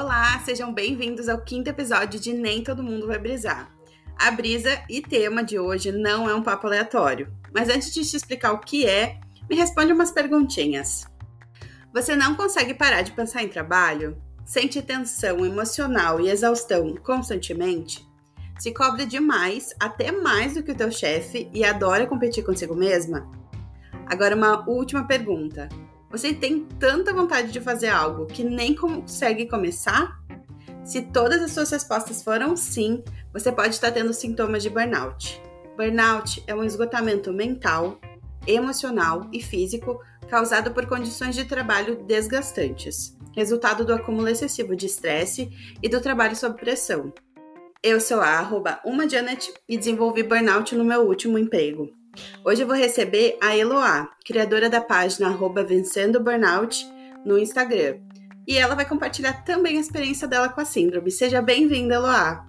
Olá, sejam bem-vindos ao quinto episódio de Nem Todo Mundo Vai Brisar. A brisa e tema de hoje não é um papo aleatório, mas antes de te explicar o que é, me responde umas perguntinhas. Você não consegue parar de pensar em trabalho? Sente tensão emocional e exaustão constantemente? Se cobra demais, até mais do que o teu chefe e adora competir consigo mesma? Agora uma última pergunta. Você tem tanta vontade de fazer algo que nem consegue começar? Se todas as suas respostas foram sim, você pode estar tendo sintomas de burnout. Burnout é um esgotamento mental, emocional e físico causado por condições de trabalho desgastantes, resultado do acúmulo excessivo de estresse e do trabalho sob pressão. Eu sou a arroba uma Janet e desenvolvi burnout no meu último emprego. Hoje eu vou receber a Eloá, criadora da página arroba Vencendo Burnout no Instagram. E ela vai compartilhar também a experiência dela com a síndrome. Seja bem-vinda, Eloá!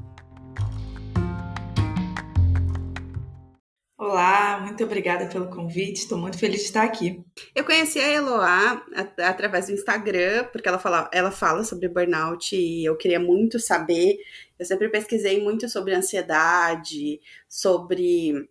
Olá, muito obrigada pelo convite. Estou muito feliz de estar aqui. Eu conheci a Eloá através do Instagram, porque ela fala, ela fala sobre burnout e eu queria muito saber. Eu sempre pesquisei muito sobre ansiedade, sobre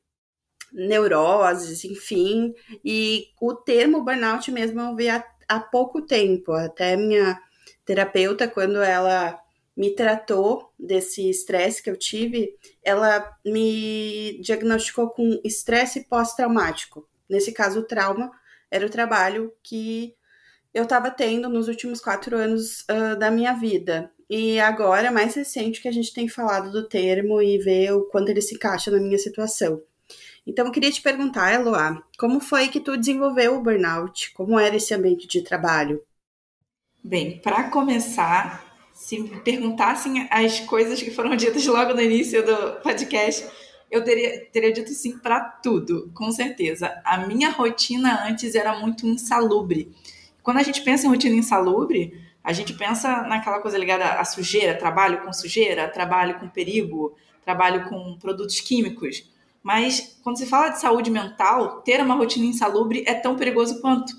neuroses, enfim. E o termo burnout mesmo eu vi há, há pouco tempo. Até minha terapeuta, quando ela me tratou desse estresse que eu tive, ela me diagnosticou com estresse pós-traumático. Nesse caso, o trauma era o trabalho que eu estava tendo nos últimos quatro anos uh, da minha vida. E agora, mais recente, que a gente tem falado do termo e ver o quanto ele se encaixa na minha situação. Então, eu queria te perguntar, Eloá, como foi que tu desenvolveu o burnout? Como era esse ambiente de trabalho? Bem, para começar, se me perguntassem as coisas que foram ditas logo no início do podcast, eu teria, teria dito sim para tudo, com certeza. A minha rotina antes era muito insalubre. Quando a gente pensa em rotina insalubre, a gente pensa naquela coisa ligada à sujeira, trabalho com sujeira, trabalho com perigo, trabalho com produtos químicos. Mas quando se fala de saúde mental, ter uma rotina insalubre é tão perigoso quanto.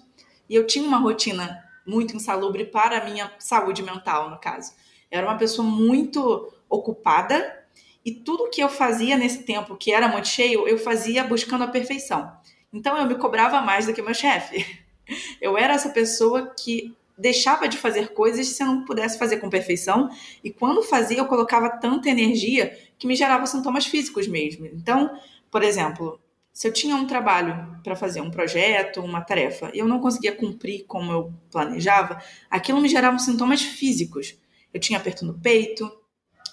E eu tinha uma rotina muito insalubre para a minha saúde mental, no caso. Eu era uma pessoa muito ocupada e tudo que eu fazia nesse tempo que era muito cheio, eu fazia buscando a perfeição. Então eu me cobrava mais do que meu chefe. Eu era essa pessoa que deixava de fazer coisas se eu não pudesse fazer com perfeição, e quando fazia eu colocava tanta energia que me gerava sintomas físicos mesmo. Então, por exemplo, se eu tinha um trabalho para fazer, um projeto, uma tarefa, e eu não conseguia cumprir como eu planejava, aquilo me gerava sintomas físicos. Eu tinha aperto no peito,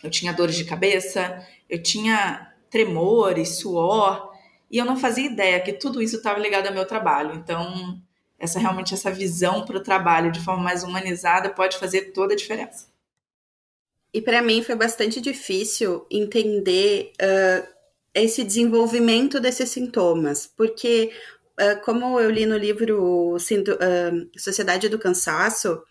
eu tinha dores de cabeça, eu tinha tremores, suor, e eu não fazia ideia que tudo isso estava ligado ao meu trabalho. Então, essa realmente essa visão para o trabalho de forma mais humanizada pode fazer toda a diferença. E para mim foi bastante difícil entender uh, esse desenvolvimento desses sintomas, porque como eu li no livro Sociedade do Cansaço,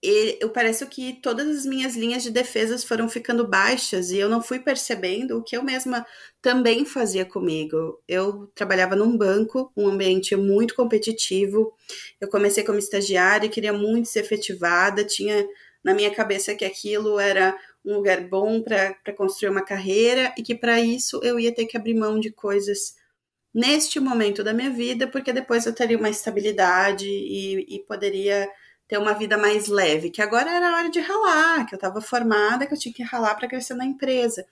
eu parece que todas as minhas linhas de defesas foram ficando baixas e eu não fui percebendo o que eu mesma também fazia comigo. Eu trabalhava num banco, um ambiente muito competitivo. Eu comecei como estagiária, queria muito ser efetivada, tinha na minha cabeça que aquilo era um lugar bom para construir uma carreira e que para isso eu ia ter que abrir mão de coisas neste momento da minha vida, porque depois eu teria uma estabilidade e, e poderia ter uma vida mais leve, que agora era hora de ralar, que eu estava formada, que eu tinha que ralar para crescer na empresa.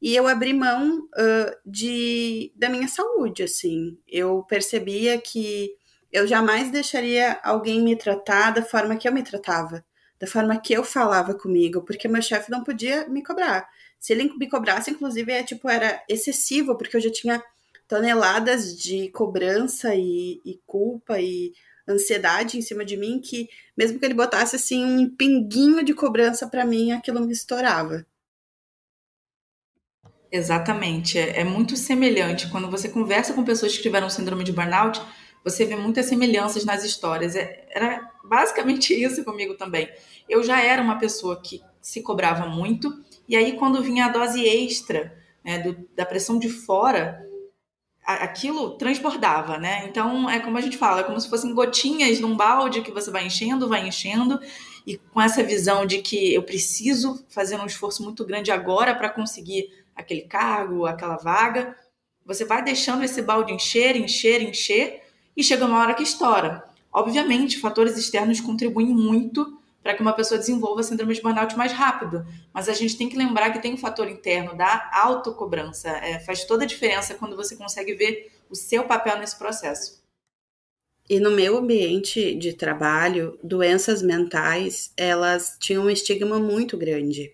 E eu abri mão uh, de, da minha saúde, assim. Eu percebia que eu jamais deixaria alguém me tratar da forma que eu me tratava da forma que eu falava comigo, porque meu chefe não podia me cobrar. Se ele me cobrasse, inclusive, é, tipo, era excessivo, porque eu já tinha toneladas de cobrança e, e culpa e ansiedade em cima de mim que mesmo que ele botasse assim um pinguinho de cobrança para mim, aquilo me estourava. Exatamente, é, é, muito semelhante quando você conversa com pessoas que tiveram síndrome de burnout, você vê muitas semelhanças nas histórias. É, era basicamente isso comigo também. Eu já era uma pessoa que se cobrava muito, e aí quando vinha a dose extra né, do, da pressão de fora, aquilo transbordava, né? Então é como a gente fala, é como se fossem gotinhas num balde que você vai enchendo, vai enchendo, e com essa visão de que eu preciso fazer um esforço muito grande agora para conseguir aquele cargo, aquela vaga, você vai deixando esse balde encher, encher, encher e chega uma hora que estoura. Obviamente, fatores externos contribuem muito para que uma pessoa desenvolva síndrome de burnout mais rápido. Mas a gente tem que lembrar que tem um fator interno da autocobrança. É, faz toda a diferença quando você consegue ver o seu papel nesse processo. E no meu ambiente de trabalho, doenças mentais, elas tinham um estigma muito grande.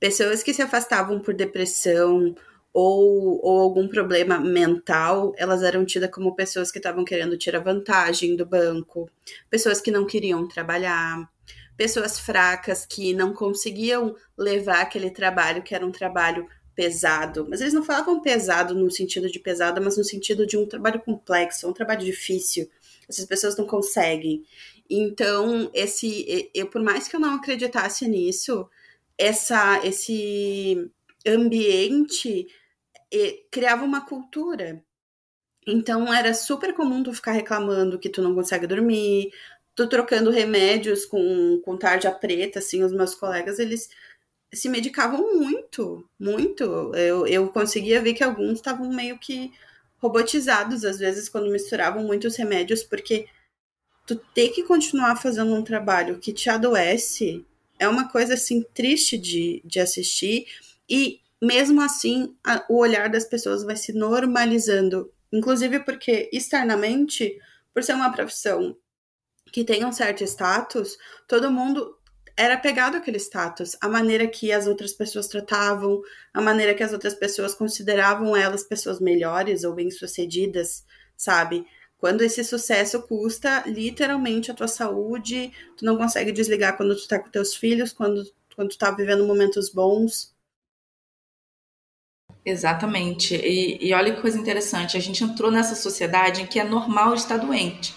Pessoas que se afastavam por depressão ou, ou algum problema mental, elas eram tidas como pessoas que estavam querendo tirar vantagem do banco, pessoas que não queriam trabalhar, pessoas fracas que não conseguiam levar aquele trabalho que era um trabalho pesado, mas eles não falavam pesado no sentido de pesado, mas no sentido de um trabalho complexo, um trabalho difícil. Essas pessoas não conseguem. Então, esse eu por mais que eu não acreditasse nisso, essa esse ambiente criava uma cultura. Então era super comum tu ficar reclamando que tu não consegue dormir, tô trocando remédios com, com tarja preta, assim, os meus colegas, eles se medicavam muito, muito. Eu, eu conseguia ver que alguns estavam meio que robotizados, às vezes, quando misturavam muitos remédios, porque tu ter que continuar fazendo um trabalho que te adoece é uma coisa, assim, triste de, de assistir, e mesmo assim, a, o olhar das pessoas vai se normalizando, inclusive porque, externamente, por ser uma profissão que tem um certo status, todo mundo era pegado aquele status, a maneira que as outras pessoas tratavam, a maneira que as outras pessoas consideravam elas pessoas melhores ou bem-sucedidas, sabe? Quando esse sucesso custa literalmente a tua saúde, tu não consegue desligar quando tu tá com teus filhos, quando, quando tu tá vivendo momentos bons. Exatamente. E, e olha que coisa interessante, a gente entrou nessa sociedade em que é normal estar doente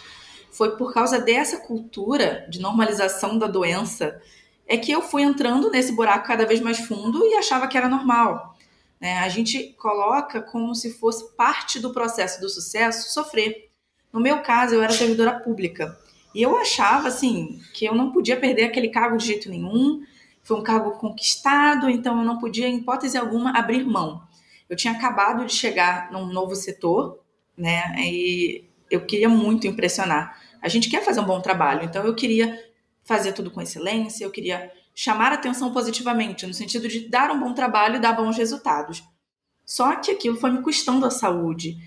foi por causa dessa cultura de normalização da doença é que eu fui entrando nesse buraco cada vez mais fundo e achava que era normal. Né? A gente coloca como se fosse parte do processo do sucesso sofrer. No meu caso, eu era servidora pública e eu achava assim que eu não podia perder aquele cargo de jeito nenhum. Foi um cargo conquistado, então eu não podia, em hipótese alguma, abrir mão. Eu tinha acabado de chegar num novo setor, né? E eu queria muito impressionar. A gente quer fazer um bom trabalho, então eu queria fazer tudo com excelência, eu queria chamar atenção positivamente, no sentido de dar um bom trabalho e dar bons resultados. Só que aquilo foi me custando a saúde.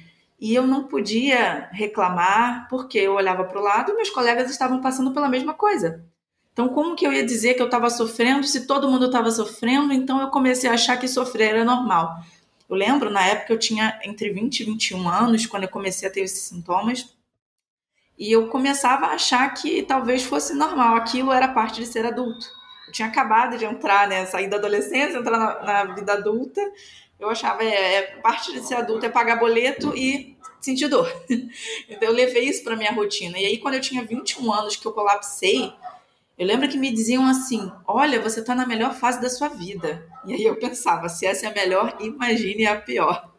E eu não podia reclamar porque eu olhava para o lado e meus colegas estavam passando pela mesma coisa. Então, como que eu ia dizer que eu estava sofrendo se todo mundo estava sofrendo? Então, eu comecei a achar que sofrer era normal. Eu lembro, na época, eu tinha entre 20 e 21 anos, quando eu comecei a ter esses sintomas. E eu começava a achar que talvez fosse normal, aquilo era parte de ser adulto. Eu tinha acabado de entrar, né, sair da adolescência, entrar na, na vida adulta. Eu achava, é, é, parte de ser adulto é pagar boleto e sentir dor. então eu levei isso para minha rotina. E aí quando eu tinha 21 anos que eu colapsei, eu lembro que me diziam assim: "Olha, você está na melhor fase da sua vida". E aí eu pensava, se essa é a melhor, imagine a pior.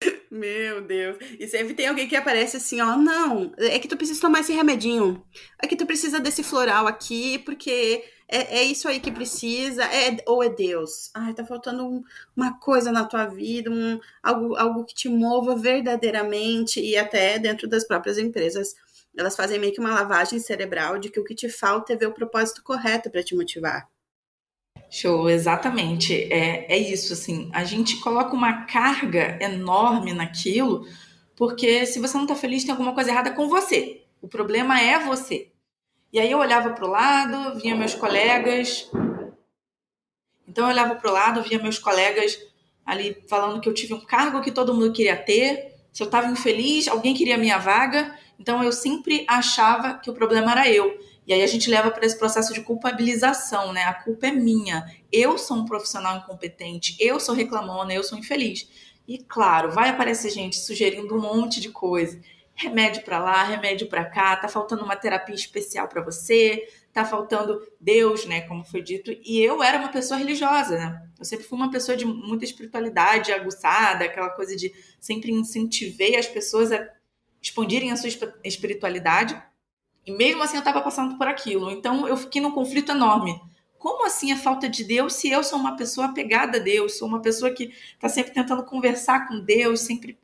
Meu Deus. E sempre tem alguém que aparece assim, ó, não, é que tu precisa tomar esse remedinho. É que tu precisa desse floral aqui, porque é, é isso aí que precisa. É, ou é Deus. Ai, tá faltando um, uma coisa na tua vida, um, algo, algo que te mova verdadeiramente, e até dentro das próprias empresas. Elas fazem meio que uma lavagem cerebral de que o que te falta é ver o propósito correto para te motivar. Show, exatamente. É, é isso, assim. A gente coloca uma carga enorme naquilo, porque se você não tá feliz, tem alguma coisa errada com você. O problema é você. E aí eu olhava para o lado, via meus colegas. Então eu olhava para o lado, via meus colegas ali falando que eu tive um cargo que todo mundo queria ter. Se eu estava infeliz, alguém queria a minha vaga. Então eu sempre achava que o problema era eu. E aí a gente leva para esse processo de culpabilização, né? A culpa é minha. Eu sou um profissional incompetente, eu sou reclamona, eu sou infeliz. E claro, vai aparecer gente sugerindo um monte de coisa. Remédio para lá, remédio para cá, tá faltando uma terapia especial para você, tá faltando Deus, né, como foi dito. E eu era uma pessoa religiosa, né? Eu sempre fui uma pessoa de muita espiritualidade aguçada, aquela coisa de sempre incentivei as pessoas a expandirem a sua espiritualidade E mesmo assim eu estava passando por aquilo. Então eu fiquei num conflito enorme. Como assim a falta de Deus se eu sou uma pessoa apegada a Deus, sou uma pessoa que está sempre tentando conversar com Deus, sempre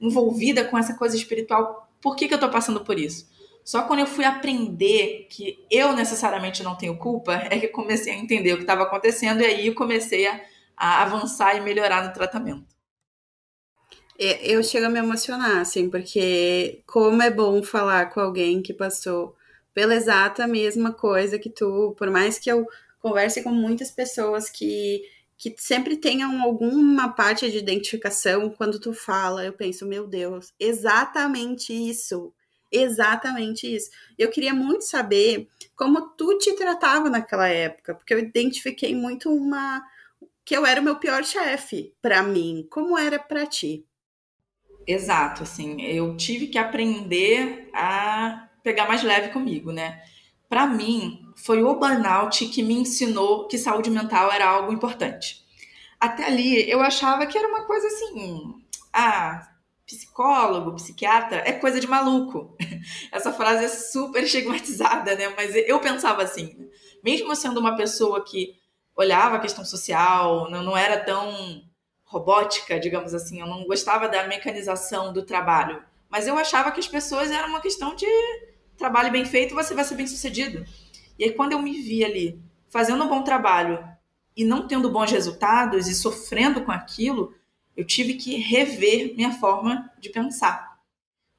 envolvida com essa coisa espiritual? Por que, que eu estou passando por isso? Só quando eu fui aprender que eu necessariamente não tenho culpa, é que comecei a entender o que estava acontecendo e aí comecei a, a avançar e melhorar no tratamento. É, eu chego a me emocionar, assim, porque como é bom falar com alguém que passou pela exata mesma coisa que tu, por mais que eu converse com muitas pessoas que, que sempre tenham alguma parte de identificação, quando tu fala, eu penso, meu Deus, exatamente isso. Exatamente isso. Eu queria muito saber como tu te tratava naquela época, porque eu identifiquei muito uma que eu era o meu pior chefe para mim. Como era para ti? Exato, assim, eu tive que aprender a pegar mais leve comigo, né? Para mim, foi o burnout que me ensinou que saúde mental era algo importante. Até ali, eu achava que era uma coisa assim, ah, psicólogo, psiquiatra é coisa de maluco. Essa frase é super estigmatizada, né? Mas eu pensava assim, mesmo sendo uma pessoa que olhava a questão social, não, não era tão robótica, digamos assim, eu não gostava da mecanização do trabalho, mas eu achava que as pessoas eram uma questão de trabalho bem feito, você vai ser bem sucedido. E aí quando eu me vi ali fazendo um bom trabalho e não tendo bons resultados e sofrendo com aquilo, eu tive que rever minha forma de pensar.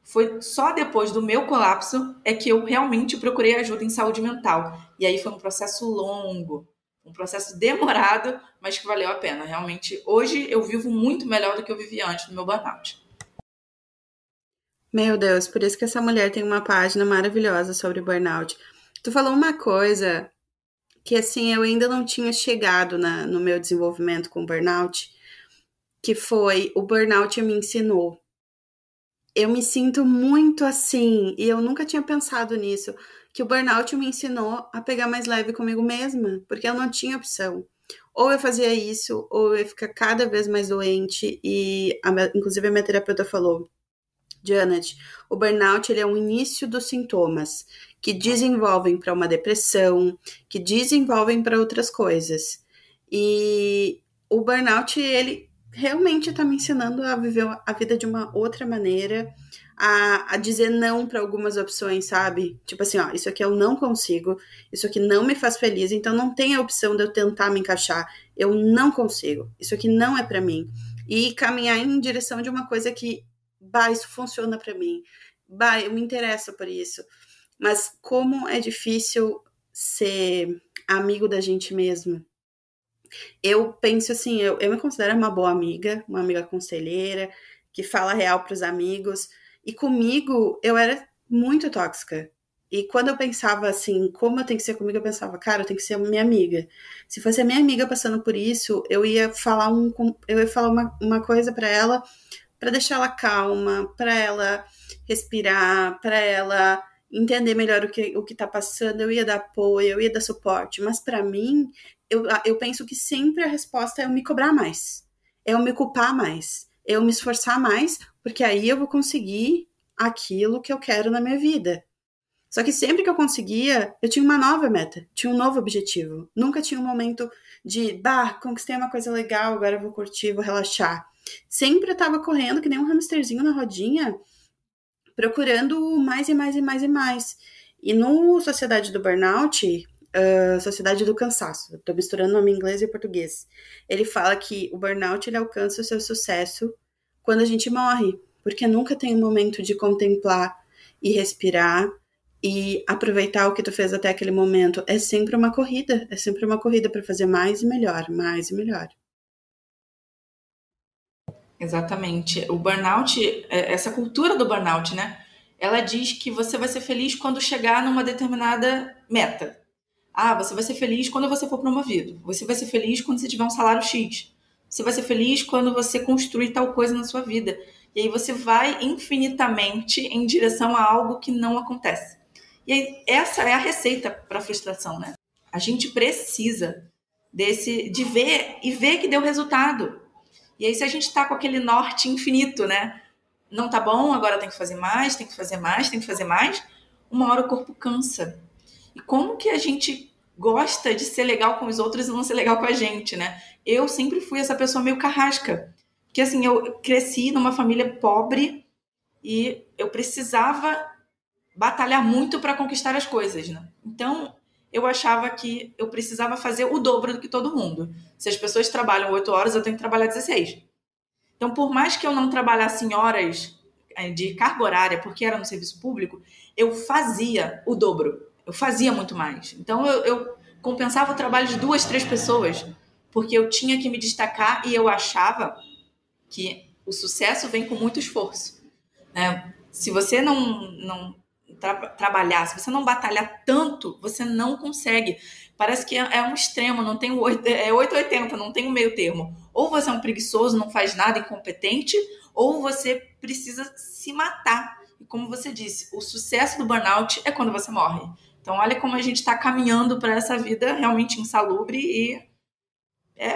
Foi só depois do meu colapso é que eu realmente procurei ajuda em saúde mental. E aí foi um processo longo, um processo demorado, mas que valeu a pena. Realmente, hoje eu vivo muito melhor do que eu vivia antes do meu burnout. Meu Deus, por isso que essa mulher tem uma página maravilhosa sobre burnout. Tu falou uma coisa que assim eu ainda não tinha chegado na, no meu desenvolvimento com burnout, que foi o burnout me ensinou. Eu me sinto muito assim, e eu nunca tinha pensado nisso, que o burnout me ensinou a pegar mais leve comigo mesma, porque eu não tinha opção. Ou eu fazia isso, ou eu ia ficar cada vez mais doente, e a, inclusive a minha terapeuta falou, Janet, o burnout ele é o início dos sintomas que desenvolvem para uma depressão, que desenvolvem para outras coisas. E o burnout ele realmente está me ensinando a viver a vida de uma outra maneira, a, a dizer não para algumas opções, sabe? Tipo assim, ó, isso aqui eu não consigo, isso aqui não me faz feliz, então não tem a opção de eu tentar me encaixar. Eu não consigo, isso aqui não é para mim. E caminhar em direção de uma coisa que, bah, isso funciona para mim, bah, eu me interesso por isso. Mas como é difícil ser amigo da gente mesmo, eu penso assim, eu, eu me considero uma boa amiga, uma amiga conselheira, que fala real para os amigos. E comigo, eu era muito tóxica. E quando eu pensava assim, como eu tenho que ser comigo, eu pensava, cara, eu tenho que ser minha amiga. Se fosse a minha amiga passando por isso, eu ia falar um, eu ia falar uma, uma coisa para ela, para deixar ela calma, para ela respirar, para ela entender melhor o que o que tá passando, eu ia dar apoio, eu ia dar suporte, mas para mim, eu, eu penso que sempre a resposta é eu me cobrar mais, é eu me culpar mais, eu me esforçar mais, porque aí eu vou conseguir aquilo que eu quero na minha vida. Só que sempre que eu conseguia, eu tinha uma nova meta, tinha um novo objetivo. Nunca tinha um momento de, bah, conquistei uma coisa legal, agora vou curtir, vou relaxar. Sempre eu tava correndo que nem um hamsterzinho na rodinha, procurando mais e mais e mais e mais. E no Sociedade do Burnout, uh, Sociedade do Cansaço, estou misturando nome inglês e português, ele fala que o burnout ele alcança o seu sucesso quando a gente morre, porque nunca tem um momento de contemplar e respirar e aproveitar o que tu fez até aquele momento. É sempre uma corrida, é sempre uma corrida para fazer mais e melhor, mais e melhor. Exatamente. O burnout, é, essa cultura do burnout, né? Ela diz que você vai ser feliz quando chegar numa determinada meta. Ah, você vai ser feliz quando você for promovido. Você vai ser feliz quando você tiver um salário X. Você vai ser feliz quando você construir tal coisa na sua vida. E aí você vai infinitamente em direção a algo que não acontece. E aí, essa é a receita para a frustração, né? A gente precisa desse de ver e ver que deu resultado. E aí, se a gente está com aquele norte infinito, né? Não tá bom, agora tem que fazer mais, tem que fazer mais, tem que fazer mais. uma hora o corpo cansa. E como que a gente gosta de ser legal com os outros e não ser legal com a gente, né? Eu sempre fui essa pessoa meio carrasca. Porque assim, eu cresci numa família pobre e eu precisava batalhar muito para conquistar as coisas, né? Então, eu achava que eu precisava fazer o dobro do que todo mundo. Se as pessoas trabalham 8 horas, eu tenho que trabalhar 16. Então, por mais que eu não trabalhasse em horas eh, de carga horária, porque era no serviço público, eu fazia o dobro. Eu fazia muito mais. Então, eu, eu compensava o trabalho de duas, três pessoas, porque eu tinha que me destacar e eu achava que o sucesso vem com muito esforço. Né? Se você não, não tra trabalhar, se você não batalhar tanto, você não consegue. Parece que é, é um extremo, não tem o 8, é 880, não tem o um meio termo. Ou você é um preguiçoso, não faz nada, incompetente, ou você precisa se matar. E como você disse, o sucesso do burnout é quando você morre. Então, olha como a gente está caminhando para essa vida realmente insalubre e é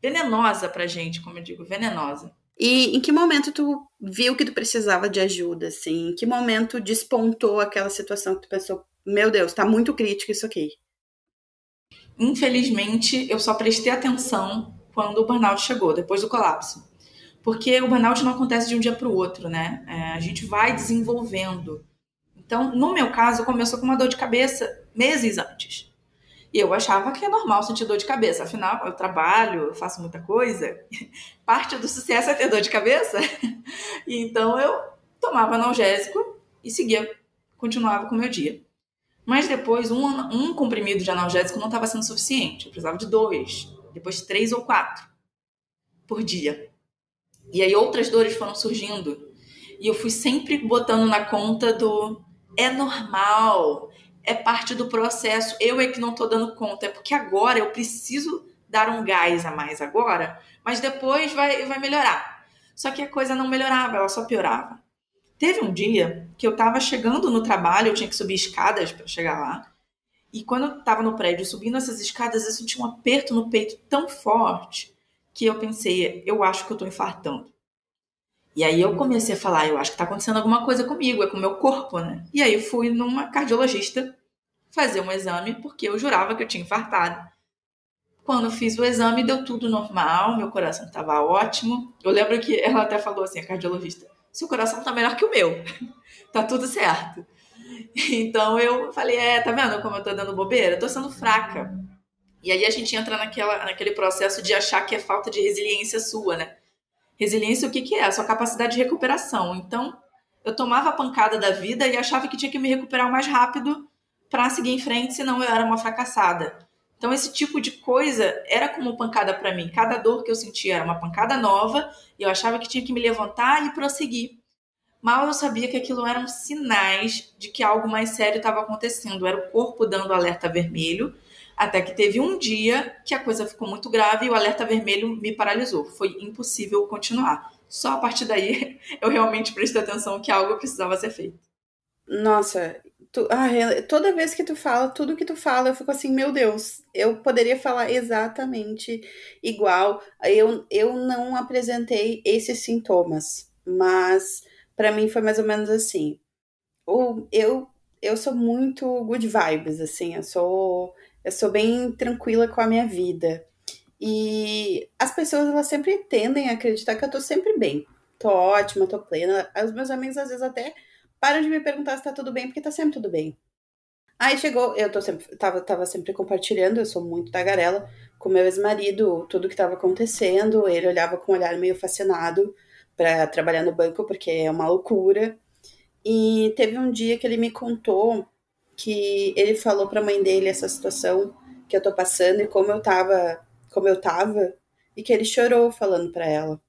venenosa para gente, como eu digo, venenosa. E em que momento tu viu que tu precisava de ajuda, assim? Em que momento despontou aquela situação que tu pensou, meu Deus, tá muito crítico isso aqui? Infelizmente, eu só prestei atenção quando o burnout chegou, depois do colapso. Porque o burnout não acontece de um dia para o outro, né? É, a gente vai desenvolvendo. Então, no meu caso, começou com uma dor de cabeça meses antes. E eu achava que é normal sentir dor de cabeça. Afinal, eu trabalho, eu faço muita coisa. Parte do sucesso é ter dor de cabeça. E então eu tomava analgésico e seguia, continuava com o meu dia. Mas depois, um, um comprimido de analgésico não estava sendo suficiente. Eu precisava de dois, depois três ou quatro por dia. E aí outras dores foram surgindo. E eu fui sempre botando na conta do é normal, é parte do processo. Eu é que não estou dando conta, é porque agora eu preciso dar um gás a mais agora, mas depois vai, vai melhorar. Só que a coisa não melhorava, ela só piorava. Teve um dia que eu estava chegando no trabalho, eu tinha que subir escadas para chegar lá. E quando eu estava no prédio subindo essas escadas, eu senti um aperto no peito tão forte que eu pensei, eu acho que eu estou infartando. E aí eu comecei a falar, eu acho que está acontecendo alguma coisa comigo, é com o meu corpo, né? E aí eu fui numa cardiologista fazer um exame, porque eu jurava que eu tinha infartado. Quando fiz o exame, deu tudo normal, meu coração estava ótimo. Eu lembro que ela até falou assim, a cardiologista, seu coração está melhor que o meu, tá tudo certo. Então eu falei, é, tá vendo como eu tô dando bobeira? Eu tô sendo fraca. E aí a gente entra naquela, naquele processo de achar que é falta de resiliência sua, né? Resiliência, o que, que é? A sua capacidade de recuperação. Então, eu tomava a pancada da vida e achava que tinha que me recuperar o mais rápido para seguir em frente, senão eu era uma fracassada. Então, esse tipo de coisa era como pancada para mim. Cada dor que eu sentia era uma pancada nova e eu achava que tinha que me levantar e prosseguir. Mal eu sabia que aquilo eram sinais de que algo mais sério estava acontecendo. Era o corpo dando alerta vermelho até que teve um dia que a coisa ficou muito grave e o alerta vermelho me paralisou. Foi impossível continuar. Só a partir daí eu realmente prestei atenção que algo precisava ser feito. Nossa, tu, ah, toda vez que tu fala, tudo que tu fala, eu fico assim, meu Deus, eu poderia falar exatamente igual. Eu, eu não apresentei esses sintomas, mas para mim foi mais ou menos assim. Eu, eu sou muito good vibes, assim, eu sou eu sou bem tranquila com a minha vida. E as pessoas, elas sempre tendem a acreditar que eu tô sempre bem. Tô ótima, tô plena. Os meus amigos, às vezes, até param de me perguntar se tá tudo bem, porque tá sempre tudo bem. Aí chegou, eu tô sempre, tava, tava sempre compartilhando, eu sou muito tagarela, com meu ex-marido, tudo que tava acontecendo. Ele olhava com um olhar meio fascinado para trabalhar no banco, porque é uma loucura. E teve um dia que ele me contou que ele falou para a mãe dele essa situação que eu tô passando e como eu tava, como eu tava, e que ele chorou falando para ela.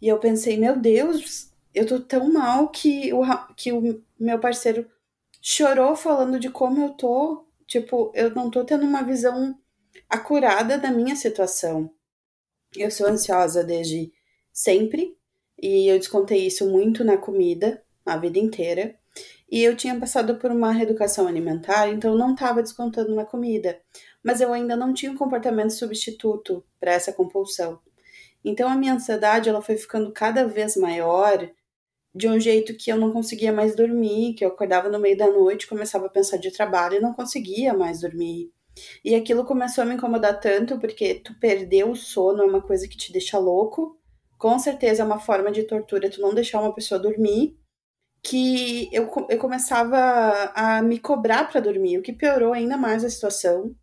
E eu pensei, meu Deus, eu tô tão mal que o, que o meu parceiro chorou falando de como eu tô. Tipo, eu não tô tendo uma visão acurada da minha situação. Eu sou ansiosa desde sempre e eu descontei isso muito na comida a vida inteira. E eu tinha passado por uma reeducação alimentar, então não estava descontando na comida. Mas eu ainda não tinha um comportamento substituto para essa compulsão. Então a minha ansiedade ela foi ficando cada vez maior de um jeito que eu não conseguia mais dormir, que eu acordava no meio da noite, começava a pensar de trabalho e não conseguia mais dormir. E aquilo começou a me incomodar tanto porque tu perder o sono é uma coisa que te deixa louco. Com certeza é uma forma de tortura tu não deixar uma pessoa dormir. Que eu, eu começava a me cobrar para dormir, o que piorou ainda mais a situação.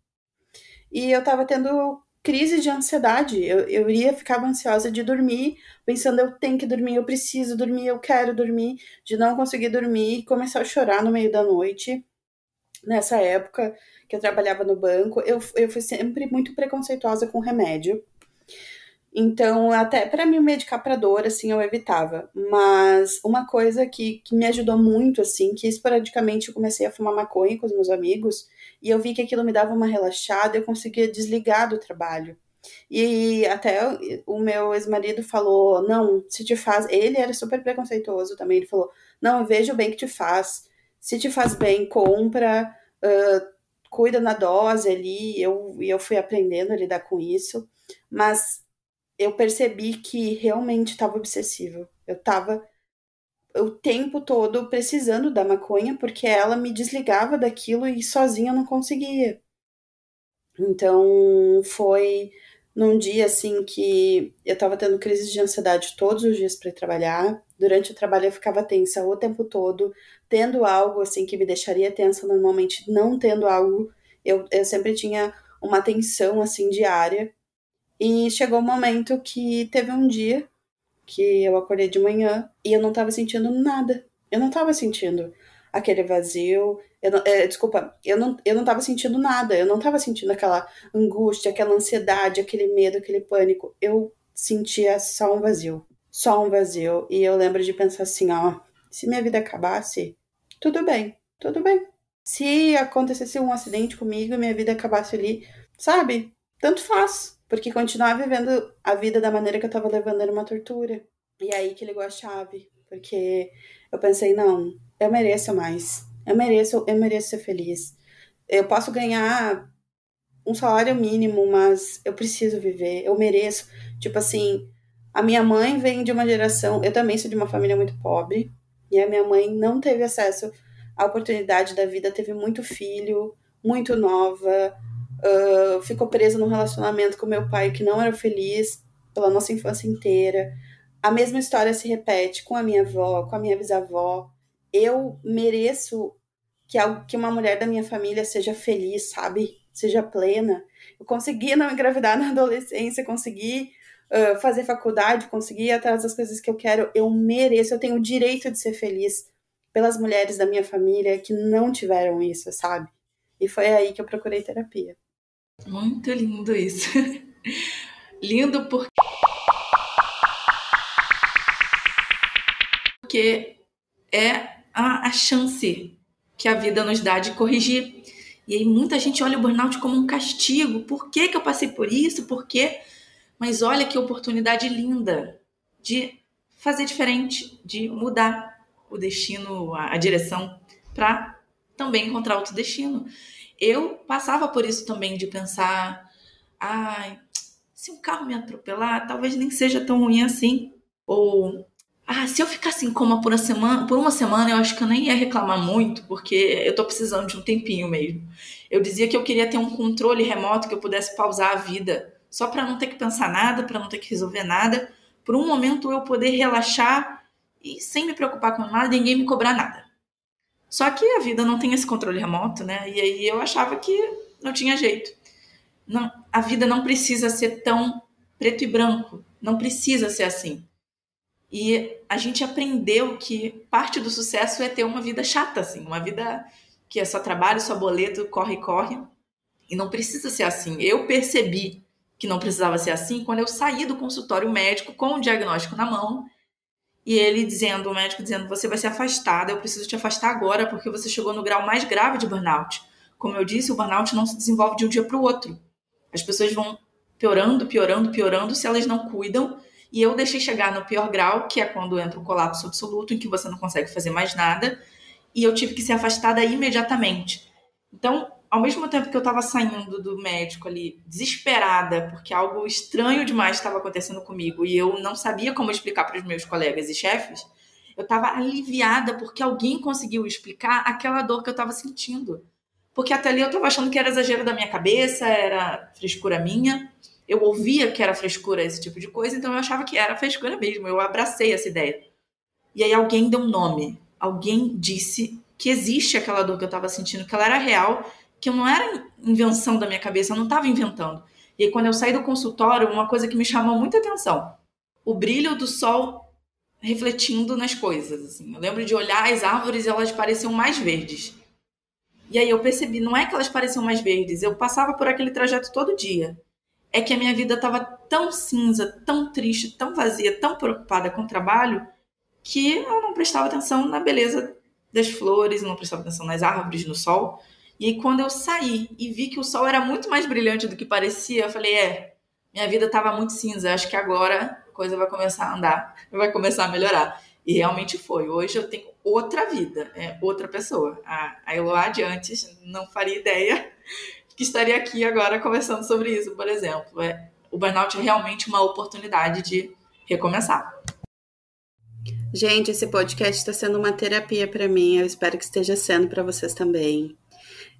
E eu tava tendo crise de ansiedade. Eu, eu ia, ficava ansiosa de dormir, pensando, eu tenho que dormir, eu preciso dormir, eu quero dormir, de não conseguir dormir e começar a chorar no meio da noite. Nessa época que eu trabalhava no banco, eu, eu fui sempre muito preconceituosa com remédio. Então, até para me medicar para dor, assim, eu evitava. Mas uma coisa que, que me ajudou muito, assim, que esporadicamente eu comecei a fumar maconha com os meus amigos, e eu vi que aquilo me dava uma relaxada, eu conseguia desligar do trabalho. E até o meu ex-marido falou: Não, se te faz. Ele era super preconceituoso também. Ele falou: Não, veja o bem que te faz. Se te faz bem, compra, uh, cuida na dose ali. Eu, eu fui aprendendo a lidar com isso. Mas eu percebi que realmente estava obsessivo. Eu estava o tempo todo precisando da maconha porque ela me desligava daquilo e sozinha eu não conseguia. Então foi num dia assim que eu tava tendo crises de ansiedade todos os dias para trabalhar. Durante o trabalho eu ficava tensa o tempo todo, tendo algo assim que me deixaria tensa normalmente, não tendo algo, eu, eu sempre tinha uma tensão assim diária. E chegou um momento que teve um dia que eu acordei de manhã e eu não tava sentindo nada. Eu não tava sentindo aquele vazio. Eu não, é, desculpa, eu não, eu não tava sentindo nada. Eu não tava sentindo aquela angústia, aquela ansiedade, aquele medo, aquele pânico. Eu sentia só um vazio. Só um vazio. E eu lembro de pensar assim: ó, se minha vida acabasse, tudo bem, tudo bem. Se acontecesse um acidente comigo e minha vida acabasse ali, sabe? Tanto faz. Porque continuar vivendo a vida da maneira que eu tava levando era uma tortura. E aí que ligou a chave. Porque eu pensei, não, eu mereço mais. Eu mereço, eu mereço ser feliz. Eu posso ganhar um salário mínimo, mas eu preciso viver, eu mereço. Tipo assim, a minha mãe vem de uma geração, eu também sou de uma família muito pobre, e a minha mãe não teve acesso à oportunidade da vida, teve muito filho, muito nova, ficou presa num relacionamento com meu pai que não era feliz pela nossa infância inteira. A mesma história se repete com a minha avó, com a minha bisavó. Eu mereço que, que uma mulher da minha família seja feliz, sabe? Seja plena. Eu consegui não engravidar na adolescência, consegui uh, fazer faculdade, consegui ir atrás das coisas que eu quero. Eu mereço, eu tenho o direito de ser feliz pelas mulheres da minha família que não tiveram isso, sabe? E foi aí que eu procurei terapia. Muito lindo isso. lindo porque porque é a, a, chance que a vida nos dá de corrigir. E aí muita gente olha o burnout como um castigo. Por que, que eu passei por isso? Por quê? Mas olha que oportunidade linda de fazer diferente, de mudar o destino, a, a direção, para também encontrar outro destino eu passava por isso também de pensar, ai, se um carro me atropelar, talvez nem seja tão ruim assim. Ou, ah, se eu ficasse em coma por uma semana, por uma semana, eu acho que eu nem ia reclamar muito, porque eu tô precisando de um tempinho mesmo. Eu dizia que eu queria ter um controle remoto que eu pudesse pausar a vida, só para não ter que pensar nada, para não ter que resolver nada, por um momento eu poder relaxar e sem me preocupar com nada, ninguém me cobrar nada. Só que a vida não tem esse controle remoto, né? E aí eu achava que não tinha jeito. Não, a vida não precisa ser tão preto e branco, não precisa ser assim. E a gente aprendeu que parte do sucesso é ter uma vida chata, assim, uma vida que é só trabalho, só boleto, corre, corre. E não precisa ser assim. Eu percebi que não precisava ser assim quando eu saí do consultório médico com o diagnóstico na mão e ele dizendo, o médico dizendo, você vai ser afastada, eu preciso te afastar agora porque você chegou no grau mais grave de burnout. Como eu disse, o burnout não se desenvolve de um dia para o outro. As pessoas vão piorando, piorando, piorando se elas não cuidam. E eu deixei chegar no pior grau, que é quando entra o colapso absoluto, em que você não consegue fazer mais nada. E eu tive que ser afastada imediatamente. Então, ao mesmo tempo que eu estava saindo do médico ali, desesperada, porque algo estranho demais estava acontecendo comigo e eu não sabia como explicar para os meus colegas e chefes, Eu estava aliviada porque alguém conseguiu explicar aquela dor que eu estava sentindo. Porque até ali eu estava achando que era exagero da minha cabeça, era frescura minha. Eu ouvia que era frescura esse tipo de coisa, então eu achava que era frescura mesmo. Eu abracei essa ideia. E aí alguém deu um nome. Alguém disse que existe aquela dor que eu estava sentindo, que ela era real, que não era invenção da minha cabeça, eu não estava inventando. E aí, quando eu saí do consultório, uma coisa que me chamou muita atenção: o brilho do sol refletindo nas coisas. Assim. Eu lembro de olhar as árvores e elas pareciam mais verdes. E aí eu percebi, não é que elas pareciam mais verdes, eu passava por aquele trajeto todo dia. É que a minha vida estava tão cinza, tão triste, tão vazia, tão preocupada com o trabalho, que eu não prestava atenção na beleza das flores, não prestava atenção nas árvores, no sol. E aí, quando eu saí e vi que o sol era muito mais brilhante do que parecia, eu falei: é, minha vida estava muito cinza, acho que agora a coisa vai começar a andar, vai começar a melhorar. E realmente foi. Hoje eu tenho outra vida, é outra pessoa. A, a Eloá de antes não faria ideia que estaria aqui agora conversando sobre isso, por exemplo. É, o burnout é realmente uma oportunidade de recomeçar. Gente, esse podcast está sendo uma terapia para mim. Eu espero que esteja sendo para vocês também.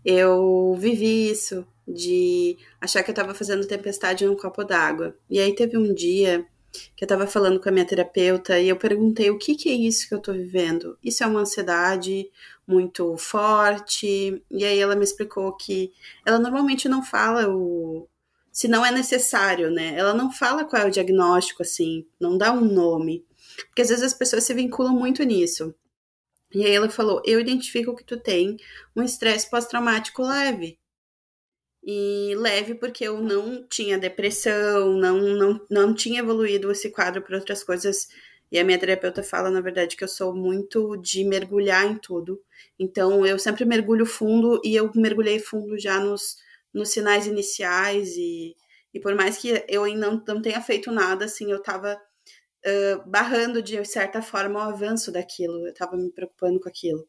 Eu vivi isso de achar que eu estava fazendo tempestade num copo d'água. E aí teve um dia que eu estava falando com a minha terapeuta e eu perguntei o que, que é isso que eu estou vivendo. Isso é uma ansiedade muito forte. E aí ela me explicou que ela normalmente não fala o se não é necessário, né? Ela não fala qual é o diagnóstico assim, não dá um nome. Porque às vezes as pessoas se vinculam muito nisso. E aí ela falou: Eu identifico que tu tem um estresse pós-traumático leve. E leve porque eu não tinha depressão, não, não, não tinha evoluído esse quadro para outras coisas. E a minha terapeuta fala, na verdade, que eu sou muito de mergulhar em tudo. Então eu sempre mergulho fundo e eu mergulhei fundo já nos, nos sinais iniciais. E, e por mais que eu ainda não, tenha feito nada, assim, eu tava barrando de certa forma o avanço daquilo, eu estava me preocupando com aquilo.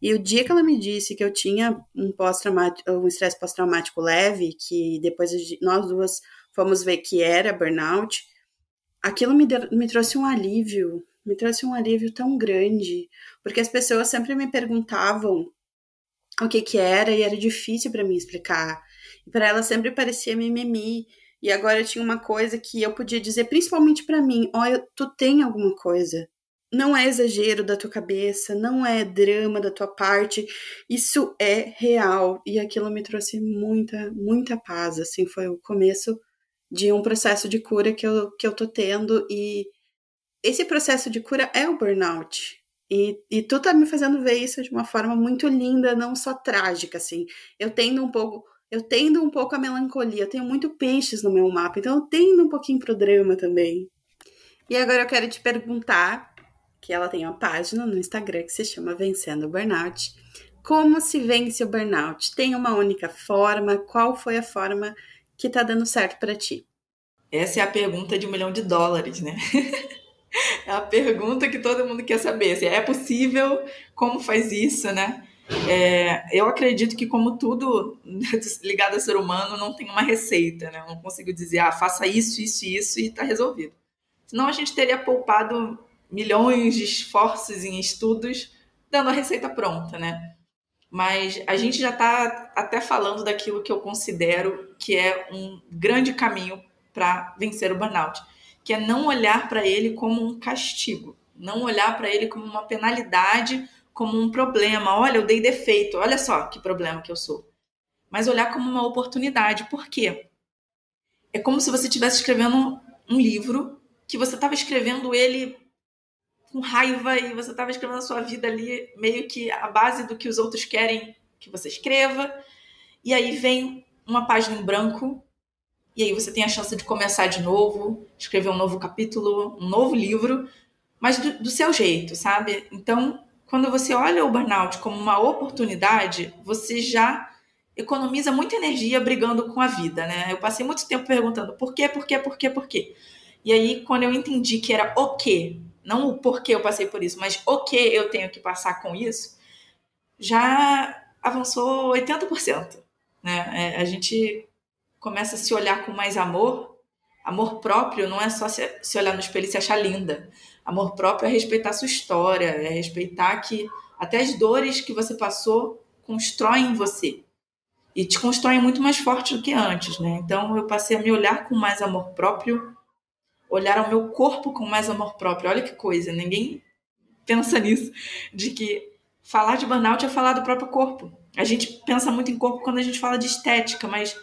E o dia que ela me disse que eu tinha um pós-traumático, um estresse pós-traumático leve, que depois nós duas fomos ver que era burnout, aquilo me, deu, me trouxe um alívio, me trouxe um alívio tão grande, porque as pessoas sempre me perguntavam o que que era e era difícil para mim explicar. E para ela sempre parecia mimimi. E agora tinha uma coisa que eu podia dizer, principalmente para mim: olha, tu tem alguma coisa. Não é exagero da tua cabeça, não é drama da tua parte, isso é real. E aquilo me trouxe muita, muita paz. Assim, foi o começo de um processo de cura que eu, que eu tô tendo. E esse processo de cura é o burnout. E, e tu tá me fazendo ver isso de uma forma muito linda, não só trágica, assim. Eu tendo um pouco eu tendo um pouco a melancolia, eu tenho muito peixes no meu mapa, então eu tendo um pouquinho pro drama também. E agora eu quero te perguntar, que ela tem uma página no Instagram que se chama Vencendo o Burnout. Como se vence o burnout? Tem uma única forma? Qual foi a forma que tá dando certo para ti? Essa é a pergunta de um milhão de dólares, né? é a pergunta que todo mundo quer saber. Se é possível, como faz isso, né? É, eu acredito que, como tudo ligado ao ser humano, não tem uma receita, né? Não consigo dizer, ah, faça isso, isso e isso e está resolvido. Senão a gente teria poupado milhões de esforços em estudos dando a receita pronta, né? Mas a gente já está até falando daquilo que eu considero que é um grande caminho para vencer o burnout, que é não olhar para ele como um castigo, não olhar para ele como uma penalidade como um problema. Olha, eu dei defeito, olha só que problema que eu sou. Mas olhar como uma oportunidade. Por quê? É como se você estivesse escrevendo um livro que você estava escrevendo ele com raiva e você estava escrevendo a sua vida ali meio que a base do que os outros querem que você escreva. E aí vem uma página em branco e aí você tem a chance de começar de novo, escrever um novo capítulo, um novo livro, mas do, do seu jeito, sabe? Então, quando você olha o burnout como uma oportunidade, você já economiza muita energia brigando com a vida, né? Eu passei muito tempo perguntando por quê, por quê, por quê, por quê. E aí, quando eu entendi que era o quê, não o porquê eu passei por isso, mas o que eu tenho que passar com isso, já avançou 80%. Né? É, a gente começa a se olhar com mais amor Amor próprio não é só se, olhar no espelho e se achar linda. Amor próprio é respeitar sua história, é respeitar que até as dores que você passou constroem você. E te constroem muito mais forte do que antes, né? Então eu passei a me olhar com mais amor próprio, olhar ao meu corpo com mais amor próprio. Olha que coisa, ninguém pensa nisso, de que falar de burnout é falar do próprio corpo. A gente pensa muito em corpo quando a gente fala de estética, mas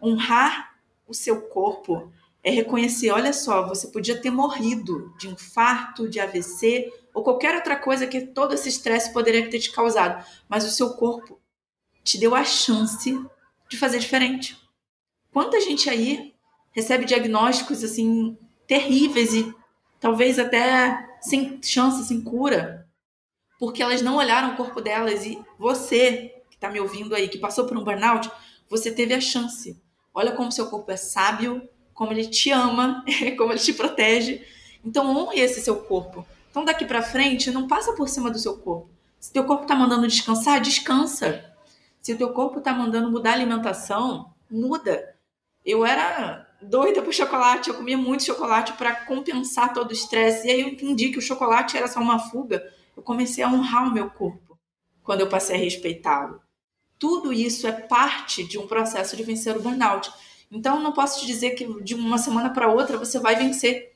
honrar o seu corpo é reconhecer, olha só, você podia ter morrido de infarto, de AVC ou qualquer outra coisa que todo esse estresse poderia ter te causado, mas o seu corpo te deu a chance de fazer diferente. Quanta gente aí recebe diagnósticos assim terríveis e talvez até sem chance, sem cura, porque elas não olharam o corpo delas e você que está me ouvindo aí, que passou por um burnout, você teve a chance. Olha como seu corpo é sábio, como ele te ama, como ele te protege. Então honre esse seu corpo. Então daqui para frente, não passa por cima do seu corpo. Se teu corpo tá mandando descansar, descansa. Se teu corpo tá mandando mudar a alimentação, muda. Eu era doida por chocolate, eu comia muito chocolate para compensar todo o estresse. E aí eu entendi que o chocolate era só uma fuga. Eu comecei a honrar o meu corpo quando eu passei a respeitá-lo. Tudo isso é parte de um processo de vencer o burnout. Então, não posso te dizer que de uma semana para outra você vai vencer,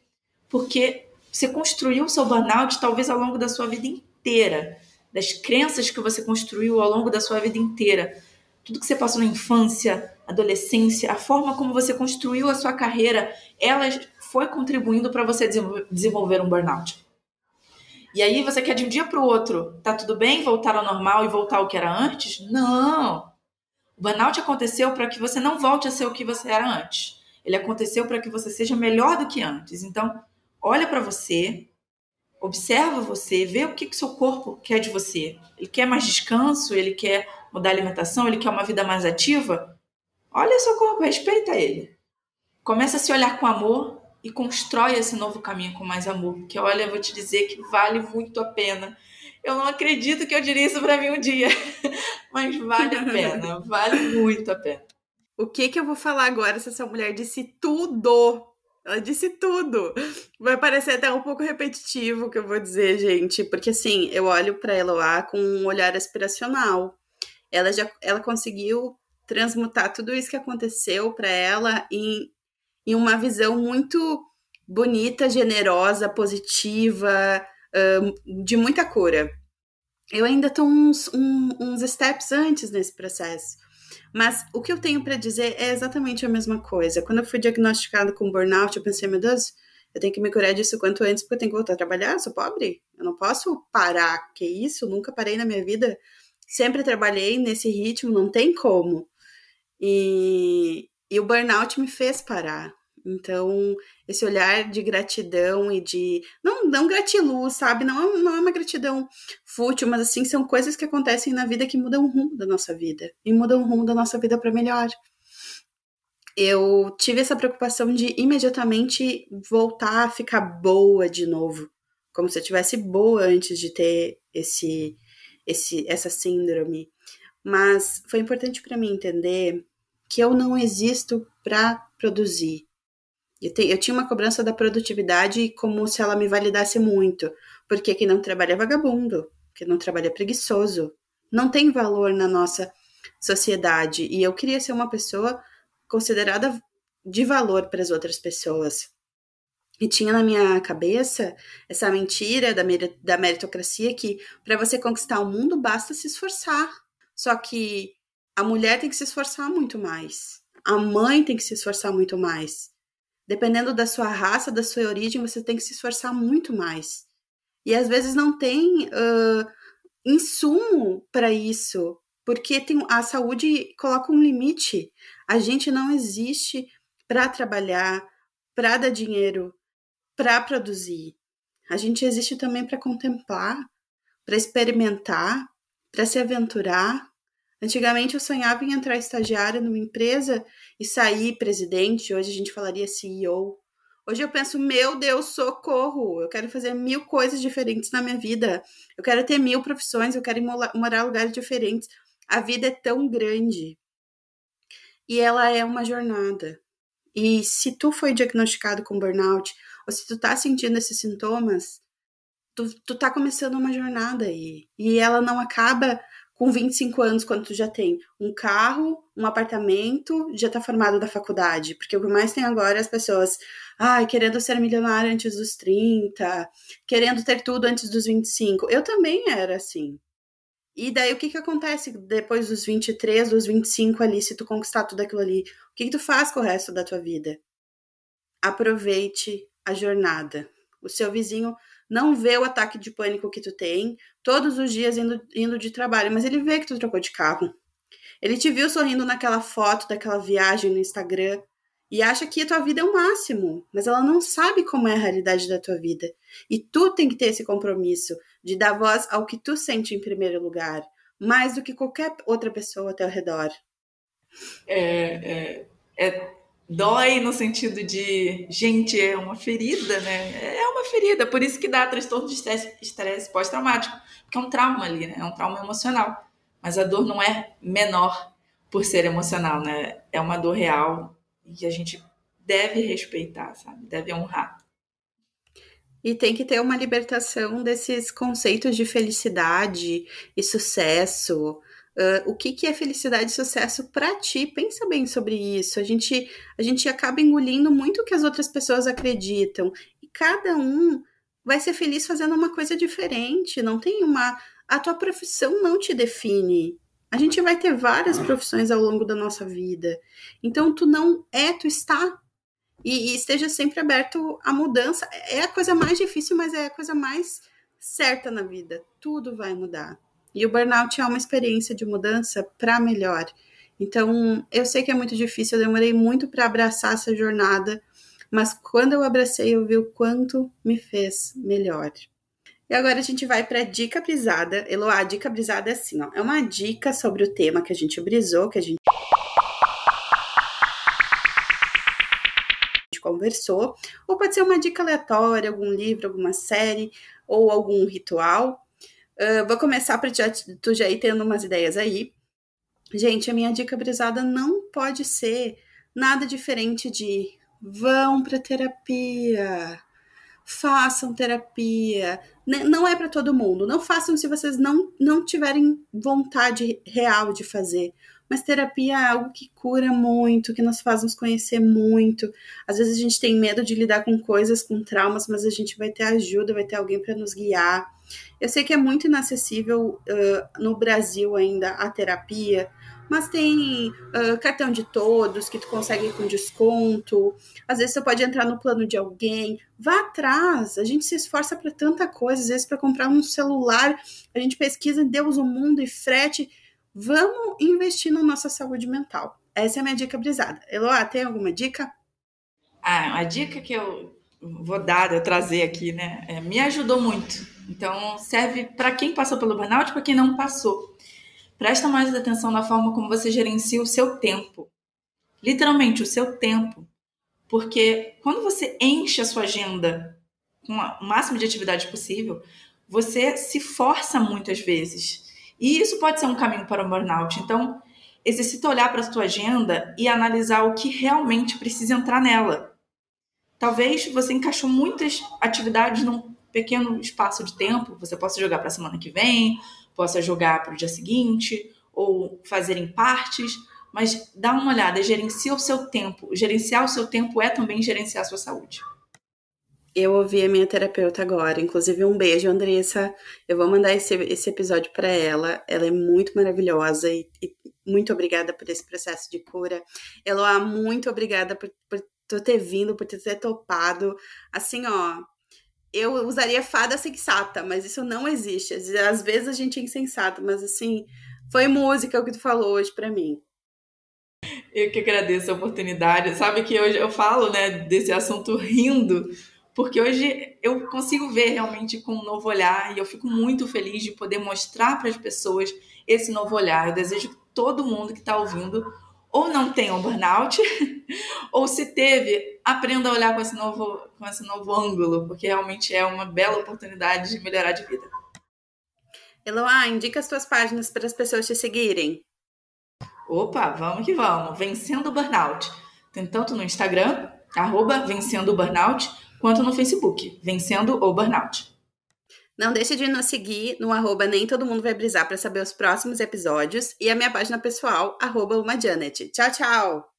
porque você construiu o seu burnout talvez ao longo da sua vida inteira, das crenças que você construiu ao longo da sua vida inteira, tudo que você passou na infância, adolescência, a forma como você construiu a sua carreira, ela foi contribuindo para você desenvolver um burnout. E aí você quer de um dia para o outro, tá tudo bem, voltar ao normal e voltar ao que era antes? Não. O burnout aconteceu para que você não volte a ser o que você era antes. Ele aconteceu para que você seja melhor do que antes. Então, olha para você, observa você, vê o que, que seu corpo quer de você. Ele quer mais descanso, ele quer mudar a alimentação, ele quer uma vida mais ativa. Olha seu corpo, respeita ele. Começa a se olhar com amor e constrói esse novo caminho com mais amor. Porque olha, eu vou te dizer que vale muito a pena. Eu não acredito que eu diria isso para mim um dia, mas vale a pena, vale muito a pena. O que que eu vou falar agora se essa mulher disse tudo? Ela disse tudo. Vai parecer até um pouco repetitivo o que eu vou dizer, gente, porque assim, eu olho para Eloá com um olhar aspiracional. Ela já ela conseguiu transmutar tudo isso que aconteceu para ela em, em uma visão muito bonita, generosa, positiva, de muita cura. Eu ainda estou uns, um, uns steps antes nesse processo. Mas o que eu tenho para dizer é exatamente a mesma coisa. Quando eu fui diagnosticada com burnout, eu pensei, meu Deus, eu tenho que me curar disso quanto antes, porque eu tenho que voltar a trabalhar, eu sou pobre. Eu não posso parar. Que isso? Nunca parei na minha vida. Sempre trabalhei nesse ritmo, não tem como. E, e o burnout me fez parar. Então, esse olhar de gratidão e de. Não, não gratiluz, sabe? Não, é, não é uma gratidão fútil, mas assim, são coisas que acontecem na vida que mudam o rumo da nossa vida. E mudam o rumo da nossa vida para melhor. Eu tive essa preocupação de imediatamente voltar a ficar boa de novo. Como se eu tivesse boa antes de ter esse, esse, essa síndrome. Mas foi importante para mim entender que eu não existo para produzir eu, te, eu tinha uma cobrança da produtividade como se ela me validasse muito, porque quem não trabalha é vagabundo, quem não trabalha é preguiçoso, não tem valor na nossa sociedade. E eu queria ser uma pessoa considerada de valor para as outras pessoas. E tinha na minha cabeça essa mentira da, da meritocracia que para você conquistar o mundo basta se esforçar. Só que a mulher tem que se esforçar muito mais. A mãe tem que se esforçar muito mais dependendo da sua raça, da sua origem, você tem que se esforçar muito mais. E às vezes não tem uh, insumo para isso, porque tem, a saúde coloca um limite. A gente não existe para trabalhar, para dar dinheiro, para produzir. A gente existe também para contemplar, para experimentar, para se aventurar, Antigamente eu sonhava em entrar estagiária numa empresa e sair presidente, hoje a gente falaria CEO. Hoje eu penso, meu Deus, socorro! Eu quero fazer mil coisas diferentes na minha vida. Eu quero ter mil profissões, eu quero morar em lugares diferentes. A vida é tão grande. E ela é uma jornada. E se tu foi diagnosticado com burnout, ou se tu tá sentindo esses sintomas, tu, tu tá começando uma jornada aí. E ela não acaba com 25 anos, quando tu já tem um carro, um apartamento, já tá formado da faculdade. Porque o que mais tem agora é as pessoas, ai, querendo ser milionário antes dos 30, querendo ter tudo antes dos 25. Eu também era assim. E daí o que que acontece depois dos 23, dos 25 ali, se tu conquistar tudo aquilo ali? O que que tu faz com o resto da tua vida? Aproveite a jornada. O seu vizinho não vê o ataque de pânico que tu tem todos os dias indo, indo de trabalho, mas ele vê que tu trocou de carro. Ele te viu sorrindo naquela foto daquela viagem no Instagram e acha que a tua vida é o máximo, mas ela não sabe como é a realidade da tua vida. E tu tem que ter esse compromisso de dar voz ao que tu sente em primeiro lugar, mais do que qualquer outra pessoa ao teu redor. É, é, é dói no sentido de, gente, é uma ferida, né? É uma ferida, por isso que dá transtorno de estresse, pós-traumático, porque é um trauma ali, né? É um trauma emocional. Mas a dor não é menor por ser emocional, né? É uma dor real e a gente deve respeitar, sabe? Deve honrar. E tem que ter uma libertação desses conceitos de felicidade e sucesso, Uh, o que, que é felicidade e sucesso para ti? Pensa bem sobre isso. A gente, a gente acaba engolindo muito o que as outras pessoas acreditam. E cada um vai ser feliz fazendo uma coisa diferente. Não tem uma. A tua profissão não te define. A gente vai ter várias profissões ao longo da nossa vida. Então, tu não é, tu está. E, e esteja sempre aberto à mudança. É a coisa mais difícil, mas é a coisa mais certa na vida. Tudo vai mudar. E o burnout é uma experiência de mudança para melhor. Então, eu sei que é muito difícil, eu demorei muito para abraçar essa jornada, mas quando eu abracei, eu vi o quanto me fez melhor. E agora a gente vai para a dica brisada. Eloá, a dica brisada é assim, ó, é uma dica sobre o tema que a gente brisou, que a gente conversou, ou pode ser uma dica aleatória, algum livro, alguma série ou algum ritual. Uh, vou começar para tu já ir tendo umas ideias aí. Gente, a minha dica brisada não pode ser nada diferente de vão para terapia, façam terapia. Não é para todo mundo. Não façam se vocês não, não tiverem vontade real de fazer. Mas terapia é algo que cura muito, que nos faz nos conhecer muito. Às vezes a gente tem medo de lidar com coisas, com traumas, mas a gente vai ter ajuda, vai ter alguém para nos guiar. Eu sei que é muito inacessível uh, no Brasil ainda a terapia, mas tem uh, cartão de todos que tu consegue com desconto. Às vezes você pode entrar no plano de alguém. Vá atrás. A gente se esforça para tanta coisa. Às vezes para comprar um celular, a gente pesquisa Deus o mundo e frete. Vamos investir na nossa saúde mental. Essa é a minha dica brisada. Eloá, tem alguma dica? Ah, a dica que eu vou dar, eu trazer aqui, né? É, me ajudou muito então, serve para quem passou pelo burnout para quem não passou. Presta mais atenção na forma como você gerencia o seu tempo. Literalmente, o seu tempo. Porque quando você enche a sua agenda com o máximo de atividade possível, você se força muitas vezes. E isso pode ser um caminho para o burnout. Então, exercita olhar para a sua agenda e analisar o que realmente precisa entrar nela. Talvez você encaixou muitas atividades num pequeno espaço de tempo, você possa jogar para a semana que vem, possa jogar para o dia seguinte, ou fazer em partes, mas dá uma olhada, gerencia o seu tempo. Gerenciar o seu tempo é também gerenciar a sua saúde. Eu ouvi a minha terapeuta agora, inclusive um beijo, Andressa. Eu vou mandar esse, esse episódio para ela. Ela é muito maravilhosa e, e, muito obrigada por esse processo de cura. Eloá, muito obrigada por, por tu ter vindo, por ter topado. Assim, ó, eu usaria fada sensata, mas isso não existe. Às vezes a gente é insensato, mas assim, foi música o que tu falou hoje para mim. Eu que agradeço a oportunidade. Sabe que hoje eu falo, né, desse assunto rindo, porque hoje eu consigo ver realmente com um novo olhar e eu fico muito feliz de poder mostrar para as pessoas esse novo olhar. Eu desejo que todo mundo que está ouvindo ou não tenha um burnout, ou se teve, aprenda a olhar com esse novo, com esse novo ângulo, porque realmente é uma bela oportunidade de melhorar de vida. Eloá, indica as tuas páginas para as pessoas te seguirem. Opa, vamos que vamos. Vencendo o Burnout. Tem tanto no Instagram, arroba Vencendo o Burnout, quanto no Facebook, Vencendo o Burnout. Não deixe de nos seguir no arroba Nem Todo Mundo Vai Brisar para saber os próximos episódios e a minha página pessoal, arroba Uma Janet. Tchau, tchau!